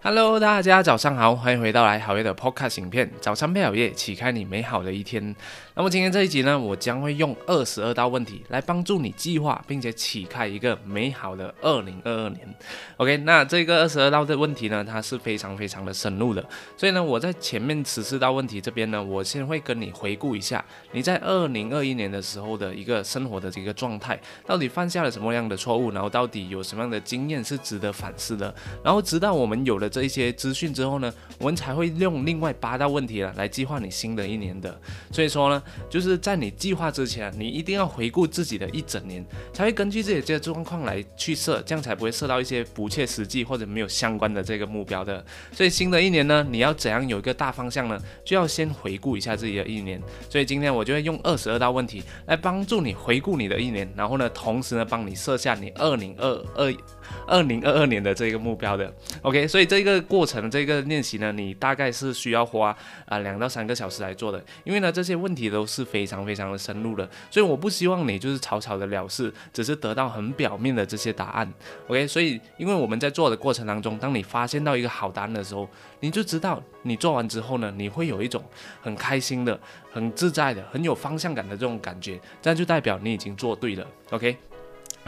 Hello，大家早上好，欢迎回到来好夜的 Podcast 影片，早餐配好夜，启开你美好的一天。那么今天这一集呢，我将会用二十二道问题来帮助你计划，并且启开一个美好的二零二二年。OK，那这个二十二道的问题呢，它是非常非常的深入的，所以呢，我在前面十四道问题这边呢，我先会跟你回顾一下你在二零二一年的时候的一个生活的这个状态，到底犯下了什么样的错误，然后到底有什么样的经验是值得反思的，然后直到我们有了。这一些资讯之后呢，我们才会用另外八道问题了来计划你新的一年的。所以说呢，就是在你计划之前，你一定要回顾自己的一整年，才会根据自己这些状况来去设，这样才不会设到一些不切实际或者没有相关的这个目标的。所以新的一年呢，你要怎样有一个大方向呢？就要先回顾一下自己的一年。所以今天我就会用二十二道问题来帮助你回顾你的一年，然后呢，同时呢，帮你设下你二零二二。二零二二年的这个目标的，OK，所以这个过程这个练习呢，你大概是需要花啊两到三个小时来做的，因为呢这些问题都是非常非常的深入的，所以我不希望你就是草草的了事，只是得到很表面的这些答案，OK，所以因为我们在做的过程当中，当你发现到一个好答案的时候，你就知道你做完之后呢，你会有一种很开心的、很自在的、很有方向感的这种感觉，这样就代表你已经做对了，OK。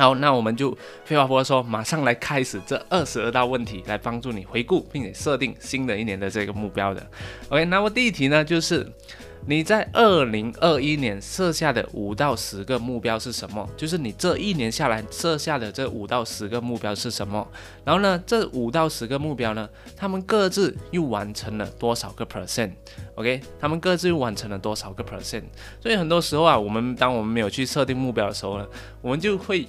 好，那我们就废话不多说，马上来开始这二十二道问题，来帮助你回顾并且设定新的一年的这个目标的。OK，那么第一题呢，就是你在二零二一年设下的五到十个目标是什么？就是你这一年下来设下的这五到十个目标是什么？然后呢，这五到十个目标呢，他们各自又完成了多少个 percent？OK，他们各自又完成了多少个 percent？所以很多时候啊，我们当我们没有去设定目标的时候呢，我们就会。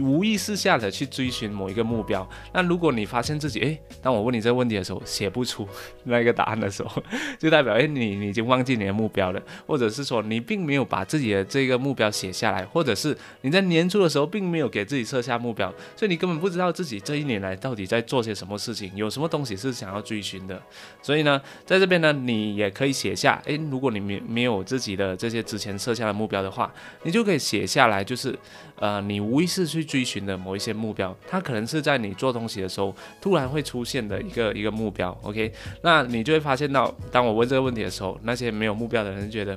无意识下的去追寻某一个目标，那如果你发现自己，诶，当我问你这个问题的时候写不出那个答案的时候，就代表，诶，你你已经忘记你的目标了，或者是说你并没有把自己的这个目标写下来，或者是你在年初的时候并没有给自己设下目标，所以你根本不知道自己这一年来到底在做些什么事情，有什么东西是想要追寻的。所以呢，在这边呢，你也可以写下，诶，如果你没没有自己的这些之前设下的目标的话，你就可以写下来，就是，呃，你无意识去。追寻的某一些目标，它可能是在你做东西的时候突然会出现的一个一个目标。OK，那你就会发现到，当我问这个问题的时候，那些没有目标的人觉得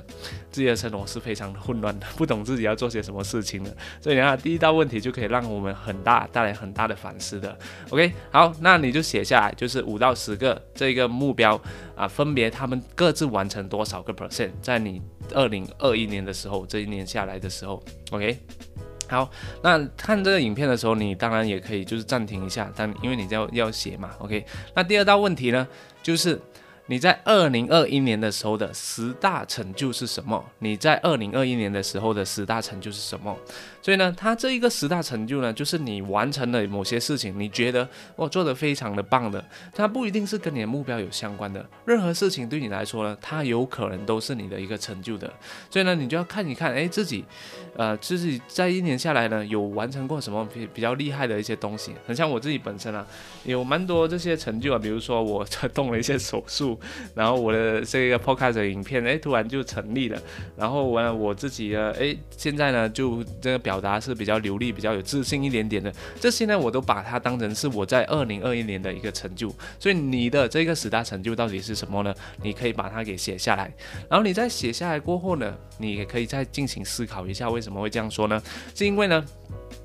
自己的生活是非常的混乱的，不懂自己要做些什么事情的。所以你看，第一道问题就可以让我们很大带来很大的反思的。OK，好，那你就写下来，就是五到十个这个目标啊，分别他们各自完成多少个 percent，在你二零二一年的时候，这一年下来的时候，OK。好，那看这个影片的时候，你当然也可以就是暂停一下，但因为你要要写嘛，OK。那第二道问题呢，就是。你在二零二一年的时候的十大成就是什么？你在二零二一年的时候的十大成就是什么？所以呢，它这一个十大成就呢，就是你完成了某些事情，你觉得我做的非常的棒的，它不一定是跟你的目标有相关的。任何事情对你来说呢，它有可能都是你的一个成就的。所以呢，你就要看一看，哎，自己，呃，自己在一年下来呢，有完成过什么比比较厉害的一些东西。很像我自己本身啊，有蛮多这些成就啊，比如说我 动了一些手术。然后我的这个 podcast 影片，哎，突然就成立了。然后我我自己呢，哎，现在呢，就这个表达是比较流利、比较有自信一点点的。这些呢，我都把它当成是我在二零二一年的一个成就。所以你的这个十大成就到底是什么呢？你可以把它给写下来。然后你在写下来过后呢，你也可以再进行思考一下，为什么会这样说呢？是因为呢？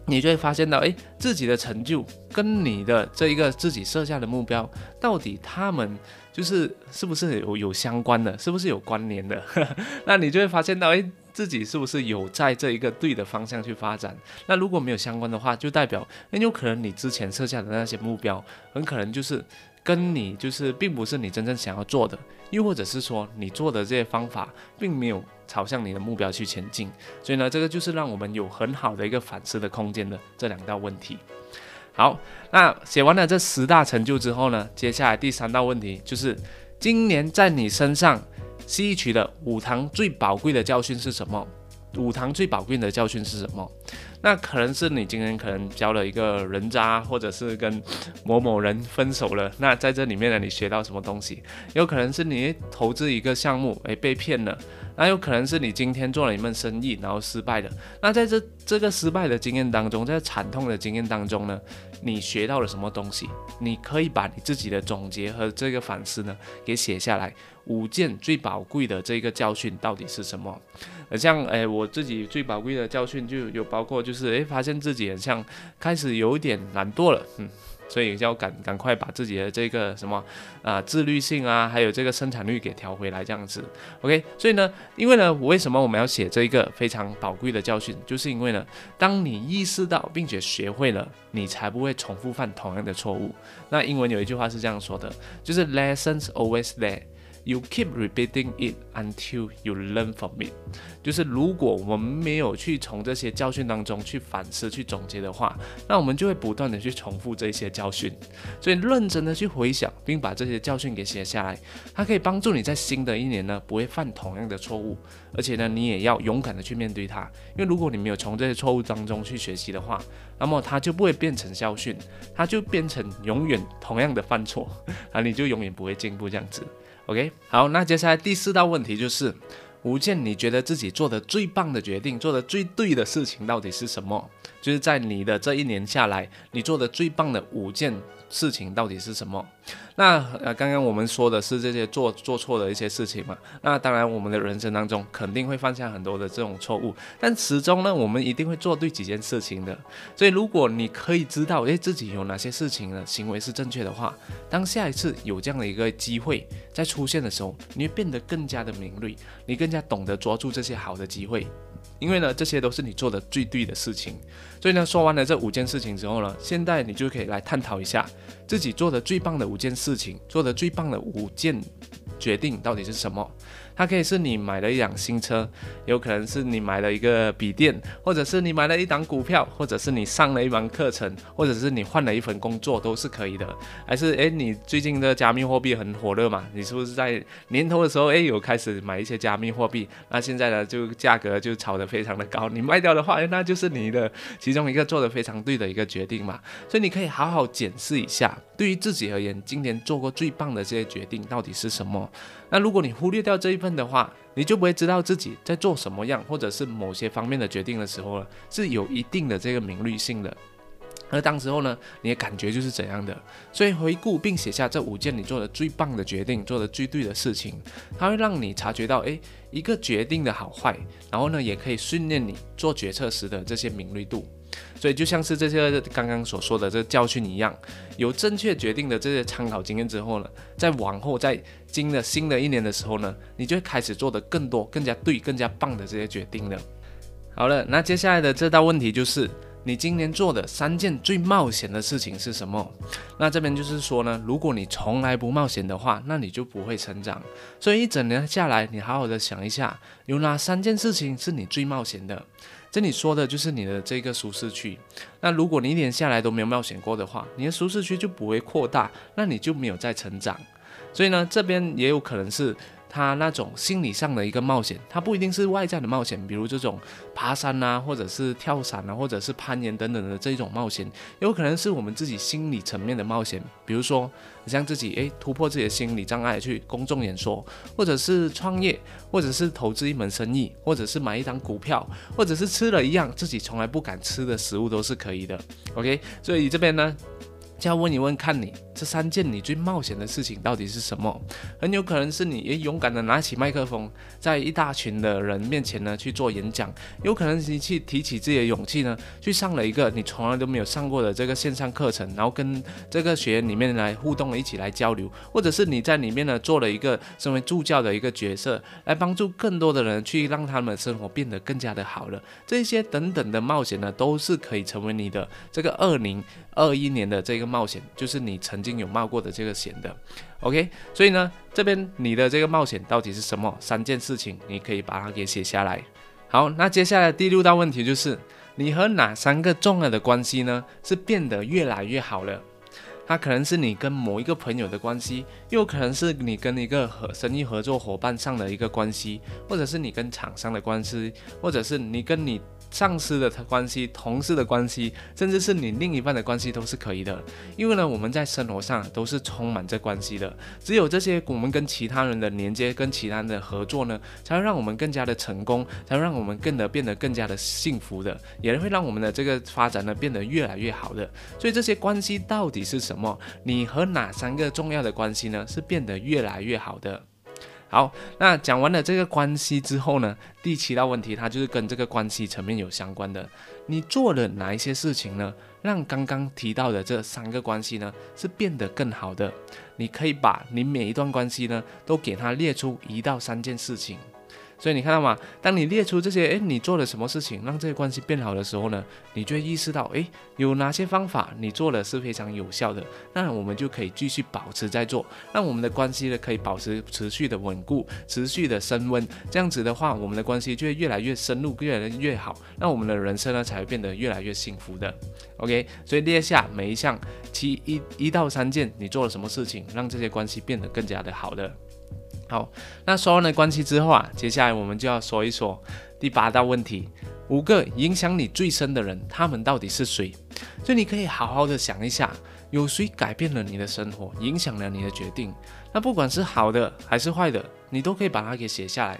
你就会发现到，哎，自己的成就跟你的这一个自己设下的目标，到底他们就是是不是有有相关的，是不是有关联的？那你就会发现到，哎，自己是不是有在这一个对的方向去发展？那如果没有相关的话，就代表很有可能你之前设下的那些目标，很可能就是跟你就是并不是你真正想要做的，又或者是说你做的这些方法并没有。朝向你的目标去前进，所以呢，这个就是让我们有很好的一个反思的空间的这两道问题。好，那写完了这十大成就之后呢，接下来第三道问题就是今年在你身上吸取的五堂最宝贵的教训是什么？五堂最宝贵的教训是什么？那可能是你今天可能交了一个人渣，或者是跟某某人分手了。那在这里面呢，你学到什么东西？有可能是你投资一个项目，诶，被骗了。那有可能是你今天做了一门生意，然后失败了。那在这这个失败的经验当中，在惨痛的经验当中呢，你学到了什么东西？你可以把你自己的总结和这个反思呢，给写下来。五件最宝贵的这个教训到底是什么？像诶，我自己最宝贵的教训就有包括，就是诶，发现自己很像开始有点懒惰了，嗯。所以要赶赶快把自己的这个什么啊自律性啊，还有这个生产率给调回来，这样子，OK。所以呢，因为呢，我为什么我们要写这一个非常宝贵的教训？就是因为呢，当你意识到并且学会了，你才不会重复犯同样的错误。那英文有一句话是这样说的，就是 lessons always there。You keep repeating it until you learn from it。就是如果我们没有去从这些教训当中去反思、去总结的话，那我们就会不断的去重复这些教训。所以认真的去回想，并把这些教训给写下来，它可以帮助你在新的一年呢不会犯同样的错误。而且呢，你也要勇敢的去面对它。因为如果你没有从这些错误当中去学习的话，那么它就不会变成教训，它就变成永远同样的犯错，啊，你就永远不会进步这样子。OK，好，那接下来第四道问题就是，五件你觉得自己做的最棒的决定，做的最对的事情到底是什么？就是在你的这一年下来，你做的最棒的五件。事情到底是什么？那呃，刚刚我们说的是这些做做错的一些事情嘛。那当然，我们的人生当中肯定会犯下很多的这种错误，但始终呢，我们一定会做对几件事情的。所以，如果你可以知道，诶，自己有哪些事情的行为是正确的话，当下一次有这样的一个机会在出现的时候，你会变得更加的敏锐，你更加懂得抓住这些好的机会。因为呢，这些都是你做的最对的事情，所以呢，说完了这五件事情之后呢，现在你就可以来探讨一下自己做的最棒的五件事情，做的最棒的五件决定到底是什么。它可以是你买了一辆新车，有可能是你买了一个笔电，或者是你买了一档股票，或者是你上了一门课程，或者是你换了一份工作，都是可以的。还是诶，你最近的加密货币很火热嘛？你是不是在年头的时候诶有开始买一些加密货币？那现在呢就价格就炒得非常的高，你卖掉的话，那就是你的其中一个做的非常对的一个决定嘛。所以你可以好好检视一下，对于自己而言，今年做过最棒的这些决定到底是什么？那如果你忽略掉这一分的话，你就不会知道自己在做什么样，或者是某些方面的决定的时候呢，是有一定的这个敏锐性的。而当时候呢，你的感觉就是怎样的？所以回顾并写下这五件你做的最棒的决定，做的最对的事情，它会让你察觉到，诶，一个决定的好坏，然后呢，也可以训练你做决策时的这些敏锐度。所以就像是这些刚刚所说的这教训一样，有正确决定的这些参考经验之后呢，在往后在经了新的一年的时候呢，你就会开始做的更多、更加对、更加棒的这些决定了。好了，那接下来的这道问题就是。你今年做的三件最冒险的事情是什么？那这边就是说呢，如果你从来不冒险的话，那你就不会成长。所以一整年下来，你好好的想一下，有哪三件事情是你最冒险的？这里说的就是你的这个舒适区。那如果你一年下来都没有冒险过的话，你的舒适区就不会扩大，那你就没有在成长。所以呢，这边也有可能是。他那种心理上的一个冒险，它不一定是外在的冒险，比如这种爬山啊，或者是跳伞啊，或者是攀岩等等的这种冒险，有可能是我们自己心理层面的冒险，比如说像自己诶突破自己的心理障碍去公众演说，或者是创业，或者是投资一门生意，或者是买一张股票，或者是吃了一样自己从来不敢吃的食物都是可以的。OK，所以这边呢。就要问一问，看你这三件你最冒险的事情到底是什么？很有可能是你也勇敢的拿起麦克风，在一大群的人面前呢去做演讲；有可能你去提起自己的勇气呢，去上了一个你从来都没有上过的这个线上课程，然后跟这个学员里面来互动，一起来交流；或者是你在里面呢做了一个身为助教的一个角色，来帮助更多的人去让他们生活变得更加的好了。这些等等的冒险呢，都是可以成为你的这个二零二一年的这个。冒险就是你曾经有冒过的这个险的，OK，所以呢，这边你的这个冒险到底是什么？三件事情，你可以把它给写下来。好，那接下来第六道问题就是，你和哪三个重要的关系呢是变得越来越好了？它可能是你跟某一个朋友的关系，又可能是你跟一个合生意合作伙伴上的一个关系，或者是你跟厂商的关系，或者是你跟你。上司的关系、同事的关系，甚至是你另一半的关系都是可以的。因为呢，我们在生活上都是充满着关系的。只有这些我们跟其他人的连接、跟其他人的合作呢，才会让我们更加的成功，才会让我们更得变得更加的幸福的，也会让我们的这个发展呢变得越来越好的。所以这些关系到底是什么？你和哪三个重要的关系呢？是变得越来越好的？好，那讲完了这个关系之后呢，第七道问题它就是跟这个关系层面有相关的。你做了哪一些事情呢，让刚刚提到的这三个关系呢是变得更好的？你可以把你每一段关系呢都给它列出一到三件事情。所以你看到吗？当你列出这些，诶，你做了什么事情让这些关系变好的时候呢，你就会意识到，诶，有哪些方法你做的是非常有效的，那我们就可以继续保持在做，让我们的关系呢可以保持持续的稳固，持续的升温。这样子的话，我们的关系就会越来越深入，越来越好，那我们的人生呢才会变得越来越幸福的。OK，所以列下每一项，其一一到三件，你做了什么事情让这些关系变得更加的好的。好，那说完了关系之后啊，接下来我们就要说一说第八道问题：五个影响你最深的人，他们到底是谁？所以你可以好好的想一下，有谁改变了你的生活，影响了你的决定？那不管是好的还是坏的，你都可以把它给写下来。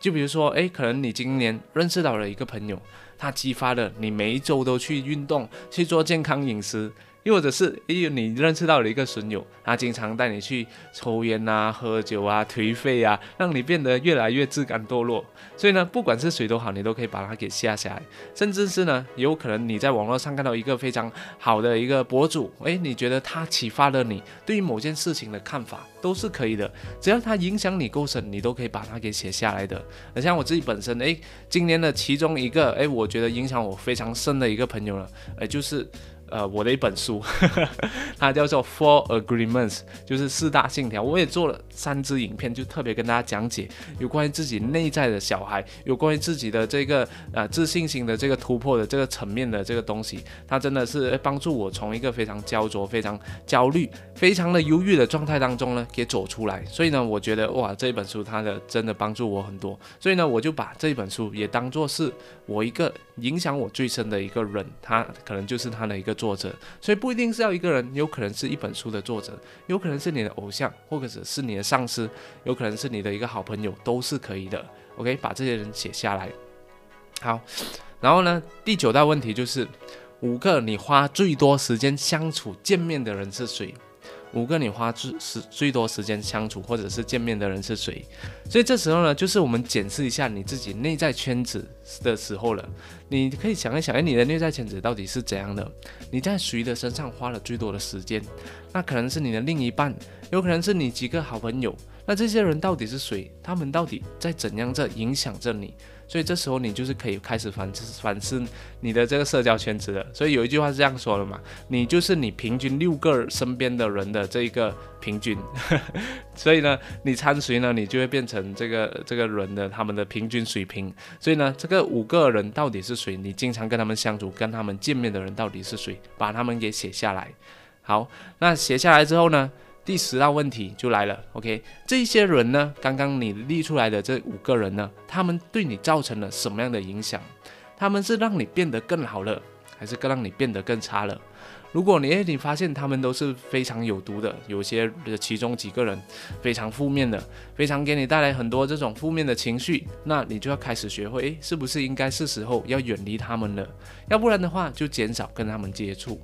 就比如说，诶，可能你今年认识到了一个朋友，他激发了你每一周都去运动，去做健康饮食。又或者是，哎呦，你认识到了一个损友，他经常带你去抽烟啊、喝酒啊、颓废啊，让你变得越来越自甘堕落。所以呢，不管是谁都好，你都可以把它给下下来。甚至是呢，有可能你在网络上看到一个非常好的一个博主，哎，你觉得他启发了你对于某件事情的看法，都是可以的。只要他影响你够深，你都可以把它给写下来的。那像我自己本身，哎，今年的其中一个，哎，我觉得影响我非常深的一个朋友呢，哎，就是。呃，我的一本书，它叫做 Four Agreements，就是四大信条。我也做了三支影片，就特别跟大家讲解有关于自己内在的小孩，有关于自己的这个呃自信心的这个突破的这个层面的这个东西。它真的是帮助我从一个非常焦灼、非常焦虑、非常的忧郁的状态当中呢，给走出来。所以呢，我觉得哇，这本书它的真的帮助我很多。所以呢，我就把这本书也当做是我一个影响我最深的一个人，他可能就是他的一个。作者，所以不一定是要一个人，有可能是一本书的作者，有可能是你的偶像，或者是你的上司，有可能是你的一个好朋友，都是可以的。OK，把这些人写下来。好，然后呢，第九大问题就是五个你花最多时间相处见面的人是谁？五个你花最时最多时间相处或者是见面的人是谁？所以这时候呢，就是我们检视一下你自己内在圈子的时候了。你可以想一想，哎，你的内在圈子到底是怎样的？你在谁的身上花了最多的时间？那可能是你的另一半，有可能是你几个好朋友。那这些人到底是谁？他们到底在怎样在影响着你？所以这时候你就是可以开始反思反思你的这个社交圈子了。所以有一句话是这样说的嘛，你就是你平均六个身边的人的这一个平均。所以呢，你参谁呢，你就会变成这个这个人的他们的平均水平。所以呢，这个五个人到底是谁？你经常跟他们相处、跟他们见面的人到底是谁？把他们给写下来。好，那写下来之后呢？第十道问题就来了，OK，这些人呢，刚刚你立出来的这五个人呢，他们对你造成了什么样的影响？他们是让你变得更好了，还是更让你变得更差了？如果你你发现他们都是非常有毒的，有些其中几个人非常负面的，非常给你带来很多这种负面的情绪，那你就要开始学会，诶，是不是应该是时候要远离他们了？要不然的话，就减少跟他们接触。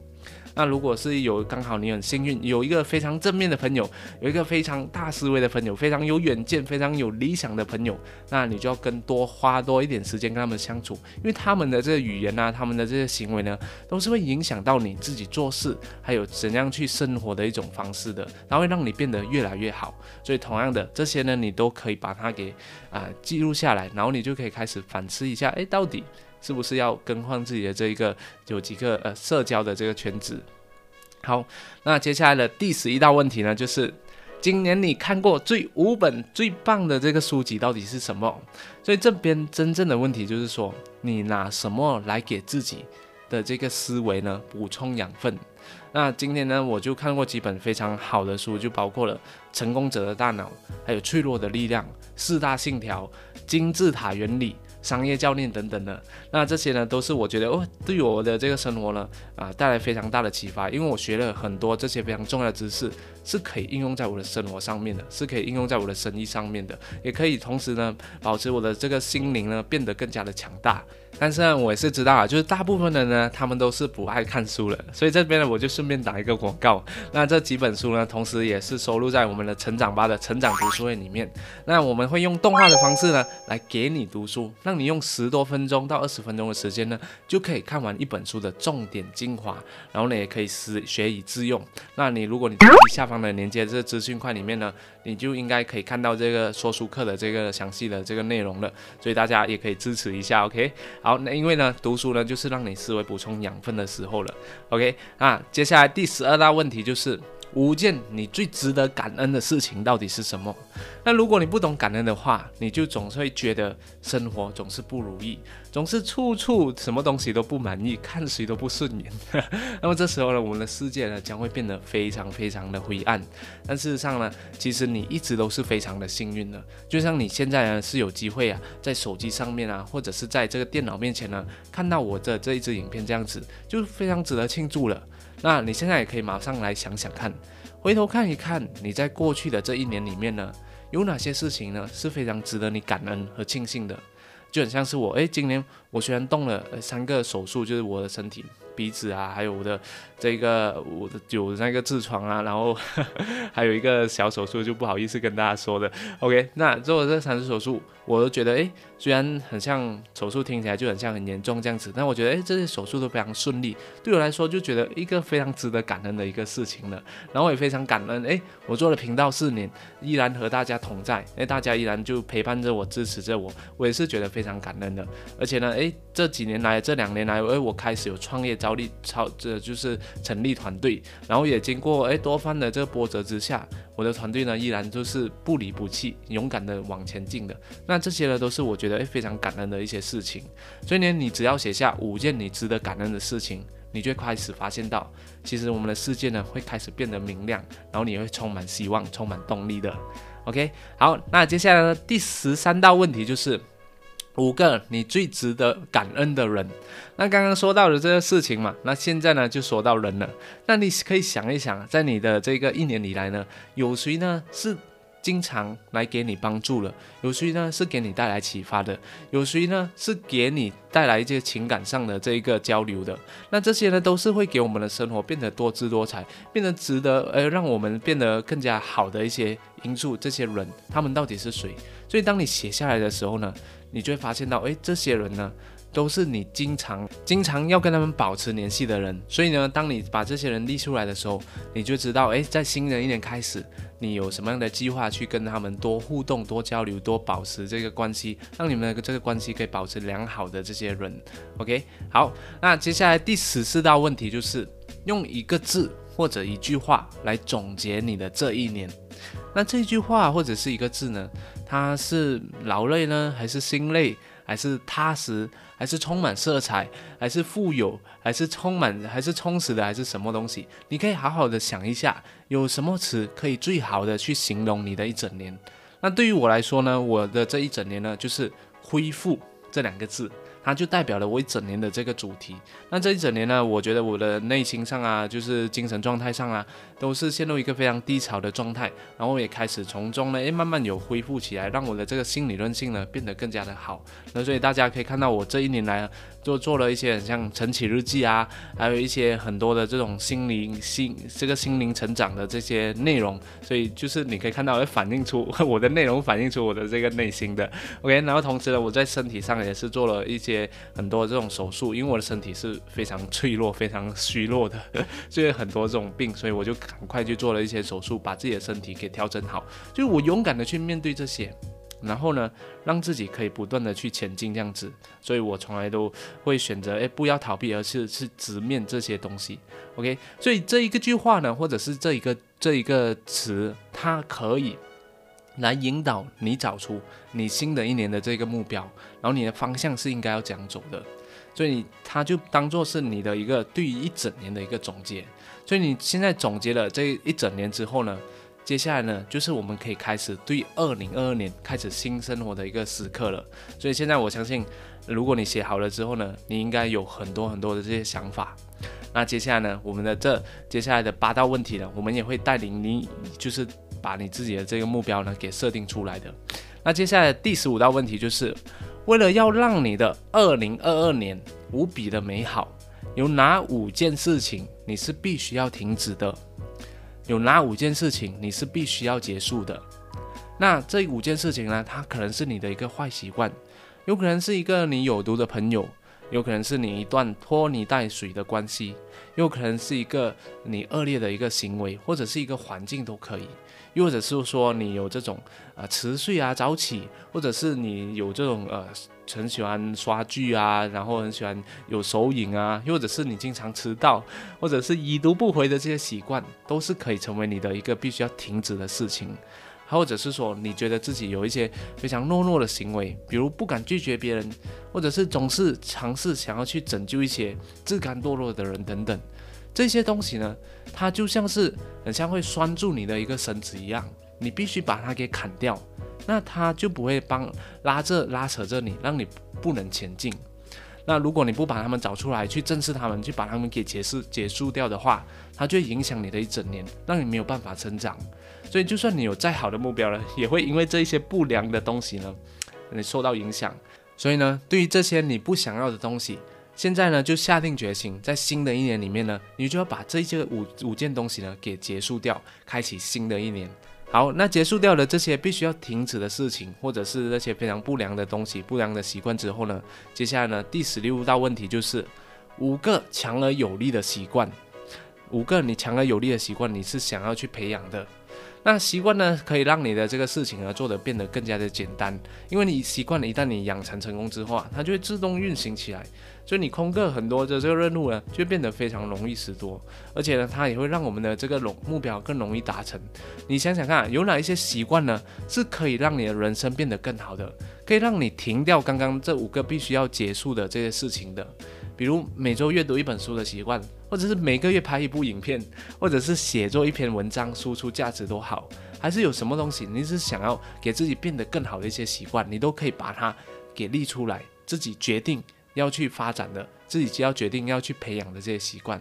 那如果是有刚好你很幸运有一个非常正面的朋友，有一个非常大思维的朋友，非常有远见、非常有理想的朋友，那你就要更多花多一点时间跟他们相处，因为他们的这个语言啊，他们的这些行为呢，都是会影响到你自己做事，还有怎样去生活的一种方式的，然后会让你变得越来越好。所以同样的这些呢，你都可以把它给啊记录下来，然后你就可以开始反思一下，哎，到底。是不是要更换自己的这一个有几个呃社交的这个圈子？好，那接下来的第十一道问题呢，就是今年你看过最五本最棒的这个书籍到底是什么？所以这边真正的问题就是说，你拿什么来给自己的这个思维呢补充养分。那今天呢，我就看过几本非常好的书，就包括了《成功者的大脑》，还有《脆弱的力量》、《四大信条》、《金字塔原理》。商业教练等等的，那这些呢，都是我觉得哦，对我的这个生活呢，啊，带来非常大的启发。因为我学了很多这些非常重要的知识，是可以应用在我的生活上面的，是可以应用在我的生意上面的，也可以同时呢，保持我的这个心灵呢，变得更加的强大。但是呢，我也是知道啊，就是大部分的呢，他们都是不爱看书了。所以这边呢，我就顺便打一个广告。那这几本书呢，同时也是收录在我们的成长吧的成长读书会里面。那我们会用动画的方式呢，来给你读书，让你用十多分钟到二十分钟的时间呢，就可以看完一本书的重点精华。然后呢，也可以学学以致用。那你如果你点击下方的连接，这资讯块里面呢，你就应该可以看到这个说书课的这个详细的这个内容了。所以大家也可以支持一下，OK。好，那因为呢，读书呢就是让你思维补充养分的时候了，OK。那，接下来第十二大问题就是。五件你最值得感恩的事情到底是什么？那如果你不懂感恩的话，你就总是会觉得生活总是不如意，总是处处什么东西都不满意，看谁都不顺眼。那么这时候呢，我们的世界呢将会变得非常非常的灰暗。但事实上呢，其实你一直都是非常的幸运的。就像你现在呢是有机会啊，在手机上面啊，或者是在这个电脑面前呢，看到我的这一支影片这样子，就非常值得庆祝了。那你现在也可以马上来想想看，回头看一看，你在过去的这一年里面呢，有哪些事情呢是非常值得你感恩和庆幸的？就很像是我，诶，今年我虽然动了三个手术，就是我的身体。鼻子啊，还有我的这个我的有那个痔疮啊，然后 还有一个小手术，就不好意思跟大家说的。OK，那做了这三次手术，我都觉得诶，虽然很像手术，听起来就很像很严重这样子，但我觉得诶，这些手术都非常顺利，对我来说就觉得一个非常值得感恩的一个事情了。然后也非常感恩，诶，我做了频道四年，依然和大家同在，诶，大家依然就陪伴着我，支持着我，我也是觉得非常感恩的。而且呢，诶，这几年来，这两年来，诶，我开始有创业招。力超，这就是成立团队，然后也经过哎多番的这个波折之下，我的团队呢依然就是不离不弃，勇敢的往前进的。那这些呢都是我觉得哎非常感恩的一些事情。所以呢，你只要写下五件你值得感恩的事情，你就开始发现到，其实我们的世界呢会开始变得明亮，然后你会充满希望，充满动力的。OK，好，那接下来呢第十三道问题就是。五个你最值得感恩的人，那刚刚说到的这个事情嘛，那现在呢就说到人了。那你可以想一想，在你的这个一年以来呢，有谁呢是经常来给你帮助了？有谁呢是给你带来启发的？有谁呢是给你带来一些情感上的这一个交流的？那这些呢都是会给我们的生活变得多姿多彩，变得值得呃让我们变得更加好的一些因素。这些人他们到底是谁？所以当你写下来的时候呢？你就会发现到，哎，这些人呢，都是你经常、经常要跟他们保持联系的人。所以呢，当你把这些人列出来的时候，你就知道，哎，在新的一年开始，你有什么样的计划去跟他们多互动、多交流、多保持这个关系，让你们的这个关系可以保持良好的这些人。OK，好，那接下来第十四道问题就是用一个字或者一句话来总结你的这一年。那这句话或者是一个字呢？他是劳累呢，还是心累，还是踏实，还是充满色彩，还是富有，还是充满，还是充实的，还是什么东西？你可以好好的想一下，有什么词可以最好的去形容你的一整年？那对于我来说呢，我的这一整年呢，就是恢复这两个字。它就代表了我一整年的这个主题。那这一整年呢，我觉得我的内心上啊，就是精神状态上啊，都是陷入一个非常低潮的状态。然后也开始从中呢，诶，慢慢有恢复起来，让我的这个心理韧性呢变得更加的好。那所以大家可以看到，我这一年来就做了一些很像晨起日记啊，还有一些很多的这种心灵心这个心灵成长的这些内容。所以就是你可以看到，反映出我的内容，反映出我的这个内心的。OK，然后同时呢，我在身体上也是做了一些。很多这种手术，因为我的身体是非常脆弱、非常虚弱的，所以很多这种病，所以我就赶快去做了一些手术，把自己的身体给调整好。就是我勇敢的去面对这些，然后呢，让自己可以不断的去前进这样子。所以我从来都会选择，诶，不要逃避，而是是直面这些东西。OK，所以这一个句话呢，或者是这一个这一个词，它可以。来引导你找出你新的一年的这个目标，然后你的方向是应该要这样走的。所以它就当做是你的一个对于一整年的一个总结。所以你现在总结了这一整年之后呢，接下来呢就是我们可以开始对二零二二年开始新生活的一个时刻了。所以现在我相信，如果你写好了之后呢，你应该有很多很多的这些想法。那接下来呢，我们的这接下来的八道问题呢，我们也会带领你，就是把你自己的这个目标呢给设定出来的。那接下来第十五道问题就是，为了要让你的二零二二年无比的美好，有哪五件事情你是必须要停止的？有哪五件事情你是必须要结束的？那这五件事情呢，它可能是你的一个坏习惯，有可能是一个你有毒的朋友。有可能是你一段拖泥带水的关系，又可能是一个你恶劣的一个行为，或者是一个环境都可以，又或者是说你有这种呃迟睡啊早起，或者是你有这种呃很喜欢刷剧啊，然后很喜欢有手瘾啊，又或者是你经常迟到，或者是已读不回的这些习惯，都是可以成为你的一个必须要停止的事情。或者是说，你觉得自己有一些非常懦弱的行为，比如不敢拒绝别人，或者是总是尝试想要去拯救一些自甘堕落的人等等，这些东西呢，它就像是很像会拴住你的一个绳子一样，你必须把它给砍掉，那它就不会帮拉着拉扯着你，让你不能前进。那如果你不把他们找出来，去正视他们，去把他们给结束结束掉的话，它就会影响你的一整年，让你没有办法成长。所以，就算你有再好的目标了，也会因为这一些不良的东西呢，你受到影响。所以呢，对于这些你不想要的东西，现在呢就下定决心，在新的一年里面呢，你就要把这些五五件东西呢给结束掉，开启新的一年。好，那结束掉了这些必须要停止的事情，或者是那些非常不良的东西、不良的习惯之后呢，接下来呢，第十六道问题就是五个强而有力的习惯，五个你强而有力的习惯，你是想要去培养的。那习惯呢，可以让你的这个事情呢做得变得更加的简单，因为你习惯了，一旦你养成成功之后啊，它就会自动运行起来，所以你空个很多的这个任务呢，就变得非常容易许多，而且呢，它也会让我们的这个容目标更容易达成。你想想看，有哪一些习惯呢，是可以让你的人生变得更好的，可以让你停掉刚刚这五个必须要结束的这些事情的。比如每周阅读一本书的习惯，或者是每个月拍一部影片，或者是写作一篇文章，输出价值都好，还是有什么东西你是想要给自己变得更好的一些习惯，你都可以把它给立出来，自己决定要去发展的，自己就要决定要去培养的这些习惯，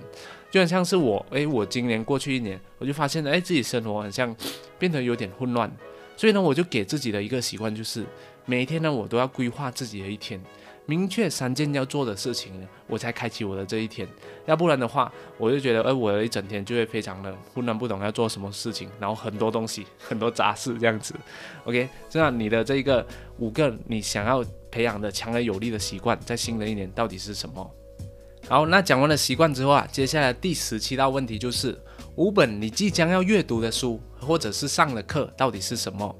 就很像是我，诶，我今年过去一年，我就发现，诶，自己生活好像变得有点混乱，所以呢，我就给自己的一个习惯就是，每一天呢，我都要规划自己的一天。明确三件要做的事情，我才开启我的这一天。要不然的话，我就觉得，哎，我的一整天就会非常的混乱，不懂要做什么事情，然后很多东西，很多杂事这样子。OK，这样你的这一个五个你想要培养的强而有力的习惯，在新的一年到底是什么？好，那讲完了习惯之后啊，接下来第十七道问题就是五本你即将要阅读的书，或者是上的课到底是什么？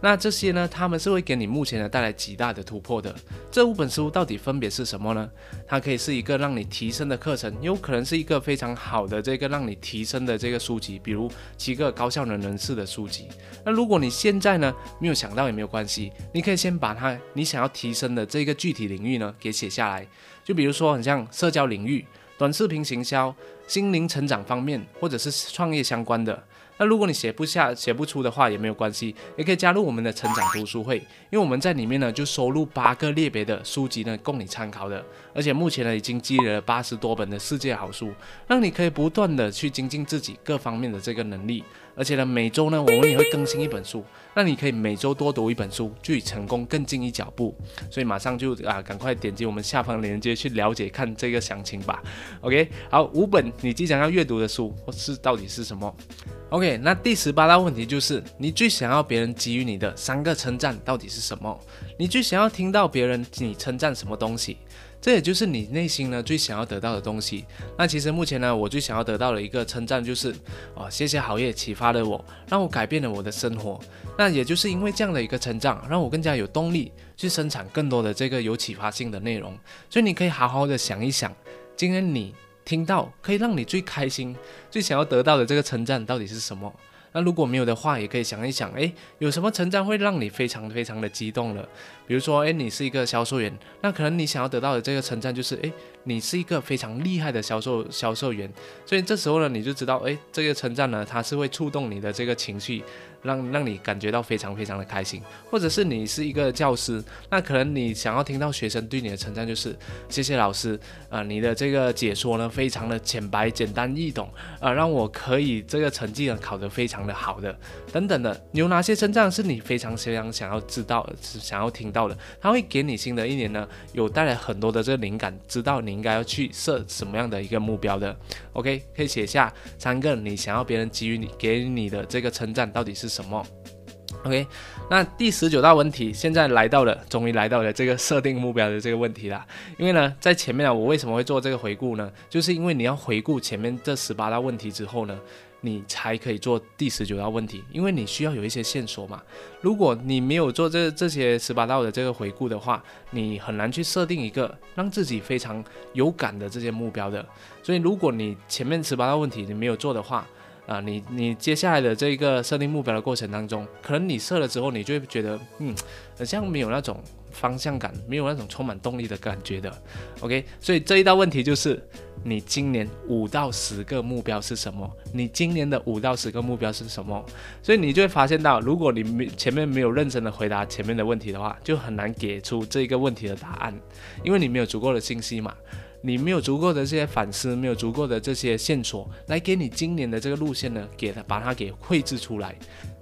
那这些呢？他们是会给你目前呢带来极大的突破的。这五本书到底分别是什么呢？它可以是一个让你提升的课程，有可能是一个非常好的这个让你提升的这个书籍，比如七个高效能人士的书籍。那如果你现在呢没有想到也没有关系，你可以先把它你想要提升的这个具体领域呢给写下来。就比如说很像社交领域、短视频行销、心灵成长方面，或者是创业相关的。那如果你写不下、写不出的话也没有关系，也可以加入我们的成长读书会，因为我们在里面呢就收录八个列别的书籍呢供你参考的，而且目前呢已经积累了八十多本的世界好书，让你可以不断的去精进自己各方面的这个能力。而且呢，每周呢，我们也会更新一本书，那你可以每周多读一本书，距离成功更近一脚步。所以马上就啊，赶快点击我们下方链接去了解看这个详情吧。OK，好，五本你即将要阅读的书或是到底是什么？OK，那第十八道问题就是，你最想要别人给予你的三个称赞到底是什么？你最想要听到别人你称赞什么东西？这也就是你内心呢最想要得到的东西。那其实目前呢，我最想要得到的一个称赞就是，哦，谢谢好业启发了我，让我改变了我的生活。那也就是因为这样的一个成长，让我更加有动力去生产更多的这个有启发性的内容。所以你可以好好的想一想，今天你听到可以让你最开心、最想要得到的这个称赞到底是什么？那如果没有的话，也可以想一想，诶，有什么成长会让你非常非常的激动了？比如说，诶，你是一个销售员，那可能你想要得到的这个成长就是，诶，你是一个非常厉害的销售销售员。所以这时候呢，你就知道，诶，这个成长呢，它是会触动你的这个情绪。让让你感觉到非常非常的开心，或者是你是一个教师，那可能你想要听到学生对你的称赞就是谢谢老师，啊，你的这个解说呢非常的浅白、简单易懂，啊，让我可以这个成绩呢考得非常的好的，等等的，有哪些称赞是你非常非常想要知道、想要听到的？它会给你新的一年呢有带来很多的这个灵感，知道你应该要去设什么样的一个目标的。OK，可以写下三个你想要别人给予你给你的这个称赞到底是。什么？OK，那第十九道问题现在来到了，终于来到了这个设定目标的这个问题了。因为呢，在前面呢，我为什么会做这个回顾呢？就是因为你要回顾前面这十八道问题之后呢，你才可以做第十九道问题，因为你需要有一些线索嘛。如果你没有做这这些十八道的这个回顾的话，你很难去设定一个让自己非常有感的这些目标的。所以，如果你前面十八道问题你没有做的话，啊，你你接下来的这个设定目标的过程当中，可能你设了之后，你就会觉得，嗯，好像没有那种方向感，没有那种充满动力的感觉的。OK，所以这一道问题就是，你今年五到十个目标是什么？你今年的五到十个目标是什么？所以你就会发现到，如果你没前面没有认真的回答前面的问题的话，就很难给出这个问题的答案，因为你没有足够的信息嘛。你没有足够的这些反思，没有足够的这些线索，来给你今年的这个路线呢，给它把它给绘制出来。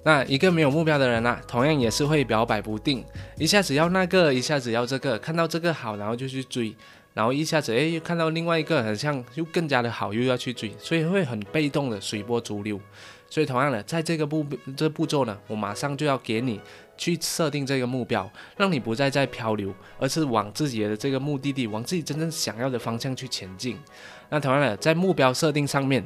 那一个没有目标的人呢，同样也是会摇摆不定，一下子要那个，一下子要这个，看到这个好，然后就去追，然后一下子哎又看到另外一个很像又更加的好，又要去追，所以会很被动的随波逐流。所以同样的，在这个步这步骤呢，我马上就要给你。去设定这个目标，让你不再在漂流，而是往自己的这个目的地，往自己真正想要的方向去前进。那同样的，在目标设定上面，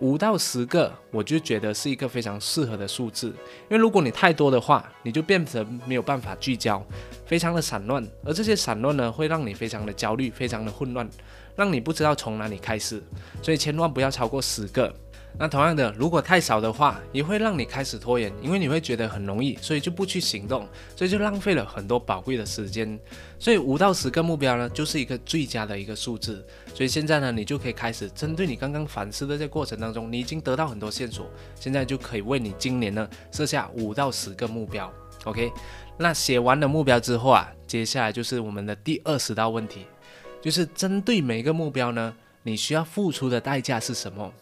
五到十个，我就觉得是一个非常适合的数字。因为如果你太多的话，你就变成没有办法聚焦，非常的散乱，而这些散乱呢，会让你非常的焦虑，非常的混乱，让你不知道从哪里开始。所以千万不要超过十个。那同样的，如果太少的话，也会让你开始拖延，因为你会觉得很容易，所以就不去行动，所以就浪费了很多宝贵的时间。所以五到十个目标呢，就是一个最佳的一个数字。所以现在呢，你就可以开始针对你刚刚反思的这过程当中，你已经得到很多线索，现在就可以为你今年呢设下五到十个目标。OK，那写完了目标之后啊，接下来就是我们的第二十道问题，就是针对每一个目标呢，你需要付出的代价是什么？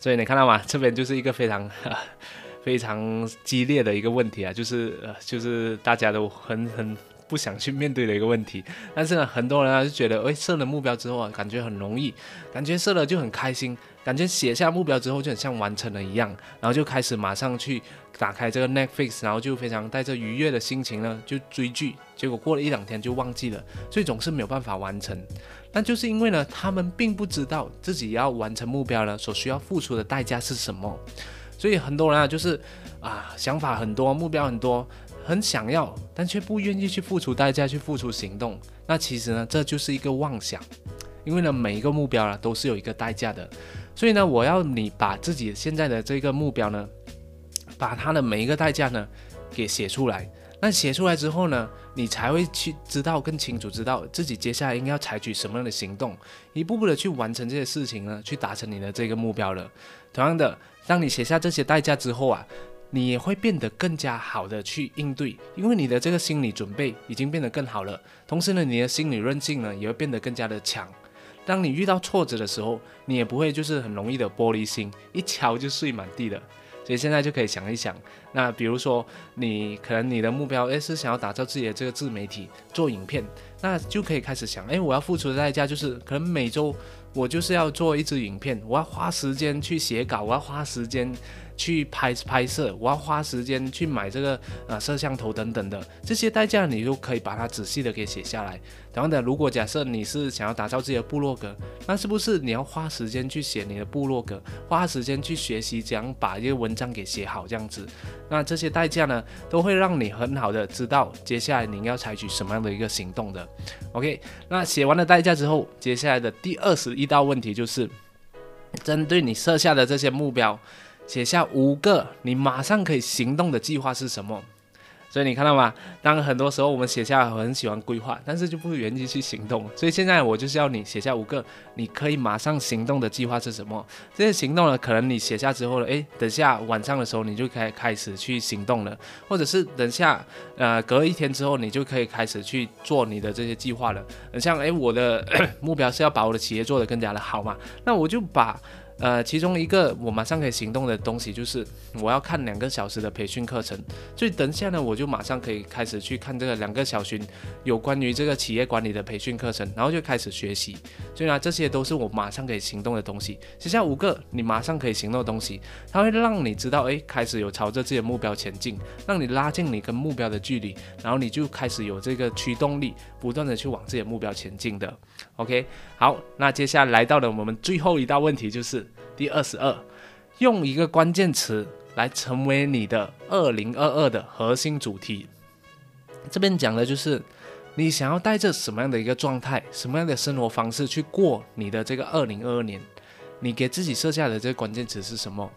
所以你看到吗？这边就是一个非常 非常激烈的一个问题啊，就是呃，就是大家都很很不想去面对的一个问题。但是呢，很多人啊就觉得，哎，设了目标之后啊，感觉很容易，感觉设了就很开心，感觉写下目标之后就很像完成了一样，然后就开始马上去打开这个 Netflix，然后就非常带着愉悦的心情呢就追剧，结果过了一两天就忘记了，所以总是没有办法完成。那就是因为呢，他们并不知道自己要完成目标呢，所需要付出的代价是什么，所以很多人啊，就是啊，想法很多，目标很多，很想要，但却不愿意去付出代价，去付出行动。那其实呢，这就是一个妄想，因为呢，每一个目标啊，都是有一个代价的。所以呢，我要你把自己现在的这个目标呢，把它的每一个代价呢，给写出来。那写出来之后呢，你才会去知道更清楚，知道自己接下来应该要采取什么样的行动，一步步的去完成这些事情呢，去达成你的这个目标了。同样的，当你写下这些代价之后啊，你也会变得更加好的去应对，因为你的这个心理准备已经变得更好了。同时呢，你的心理韧性呢也会变得更加的强。当你遇到挫折的时候，你也不会就是很容易的玻璃心，一敲就碎满地的。所以现在就可以想一想，那比如说你可能你的目标诶是想要打造自己的这个自媒体做影片，那就可以开始想，诶，我要付出的代价就是可能每周我就是要做一支影片，我要花时间去写稿，我要花时间。去拍拍摄，我要花时间去买这个呃摄像头等等的这些代价，你就可以把它仔细的给写下来。同样的，如果假设你是想要打造自己的部落格，那是不是你要花时间去写你的部落格，花时间去学习怎样把一个文章给写好这样子？那这些代价呢，都会让你很好的知道接下来你要采取什么样的一个行动的。OK，那写完了代价之后，接下来的第二十一道问题就是针对你设下的这些目标。写下五个你马上可以行动的计划是什么。所以你看到吗？当很多时候我们写下很喜欢规划，但是就不愿意去行动。所以现在我就是要你写下五个你可以马上行动的计划是什么？这些行动呢，可能你写下之后呢，诶，等下晚上的时候你就可以开始去行动了，或者是等下呃隔一天之后你就可以开始去做你的这些计划了。像诶，我的 目标是要把我的企业做得更加的好嘛，那我就把。呃，其中一个我马上可以行动的东西就是我要看两个小时的培训课程，所以等一下呢，我就马上可以开始去看这个两个小时有关于这个企业管理的培训课程，然后就开始学习。所以呢，这些都是我马上可以行动的东西。写下五个你马上可以行动的东西，它会让你知道，哎，开始有朝着自己的目标前进，让你拉近你跟目标的距离，然后你就开始有这个驱动力，不断的去往自己的目标前进的。OK，好，那接下来到了我们最后一道问题，就是第二十二，用一个关键词来成为你的二零二二的核心主题。这边讲的就是你想要带着什么样的一个状态，什么样的生活方式去过你的这个二零二二年？你给自己设下的这个关键词是什么？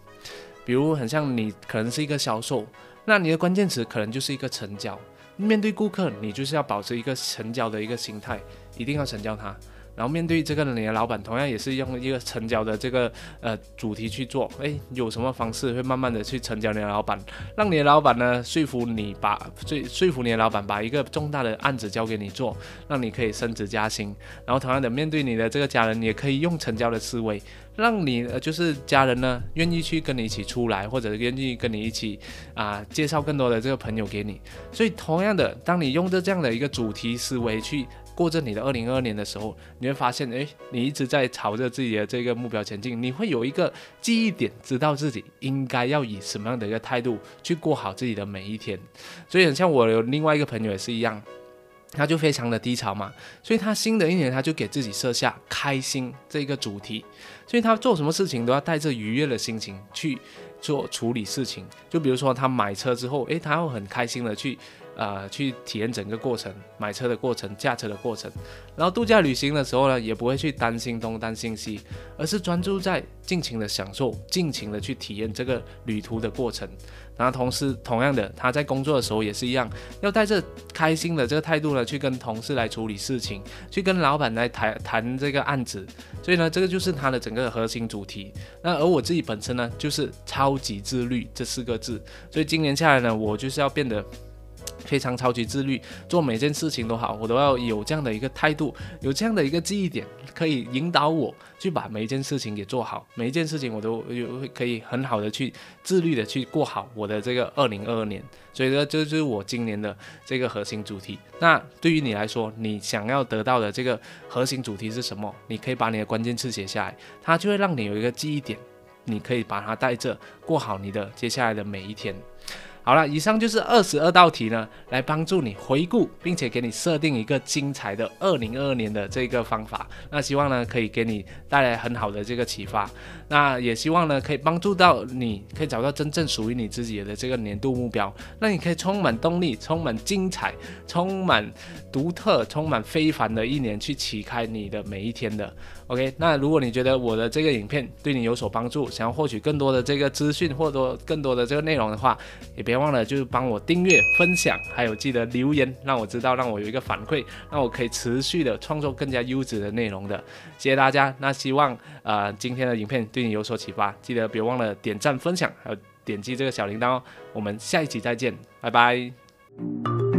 比如很像你可能是一个销售，那你的关键词可能就是一个成交。面对顾客，你就是要保持一个成交的一个心态，一定要成交他。然后面对这个你的老板，同样也是用一个成交的这个呃主题去做。哎，有什么方式会慢慢的去成交你的老板，让你的老板呢说服你把说说服你的老板把一个重大的案子交给你做，让你可以升职加薪。然后同样的面对你的这个家人，也可以用成交的思维，让你呃就是家人呢愿意去跟你一起出来，或者愿意跟你一起啊介绍更多的这个朋友给你。所以同样的，当你用着这样的一个主题思维去。过着你的二零二二年的时候，你会发现，哎，你一直在朝着自己的这个目标前进，你会有一个记忆点，知道自己应该要以什么样的一个态度去过好自己的每一天。所以，很像我有另外一个朋友也是一样，他就非常的低潮嘛，所以他新的一年他就给自己设下开心这个主题，所以他做什么事情都要带着愉悦的心情去做处理事情。就比如说他买车之后，诶，他会很开心的去。呃，去体验整个过程，买车的过程，驾车的过程，然后度假旅行的时候呢，也不会去担心东担心西，而是专注在尽情的享受，尽情的去体验这个旅途的过程。然后同时，同样的，他在工作的时候也是一样，要带着开心的这个态度呢，去跟同事来处理事情，去跟老板来谈谈这个案子。所以呢，这个就是他的整个核心主题。那而我自己本身呢，就是超级自律这四个字。所以今年下来呢，我就是要变得。非常超级自律，做每件事情都好，我都要有这样的一个态度，有这样的一个记忆点，可以引导我去把每一件事情给做好。每一件事情我都有可以很好的去自律的去过好我的这个二零二二年。所以呢，这就是我今年的这个核心主题。那对于你来说，你想要得到的这个核心主题是什么？你可以把你的关键词写下来，它就会让你有一个记忆点，你可以把它带着过好你的接下来的每一天。好了，以上就是二十二道题呢，来帮助你回顾，并且给你设定一个精彩的二零二二年的这个方法。那希望呢，可以给你带来很好的这个启发。那也希望呢，可以帮助到你，可以找到真正属于你自己的这个年度目标。那你可以充满动力，充满精彩，充满独特，充满非凡的一年去启开你的每一天的。OK，那如果你觉得我的这个影片对你有所帮助，想要获取更多的这个资讯或多更多的这个内容的话，也别忘了就是帮我订阅、分享，还有记得留言，让我知道，让我有一个反馈，让我可以持续的创作更加优质的内容的。谢谢大家，那希望呃今天的影片对你有所启发，记得别忘了点赞、分享，还有点击这个小铃铛哦。我们下一期再见，拜拜。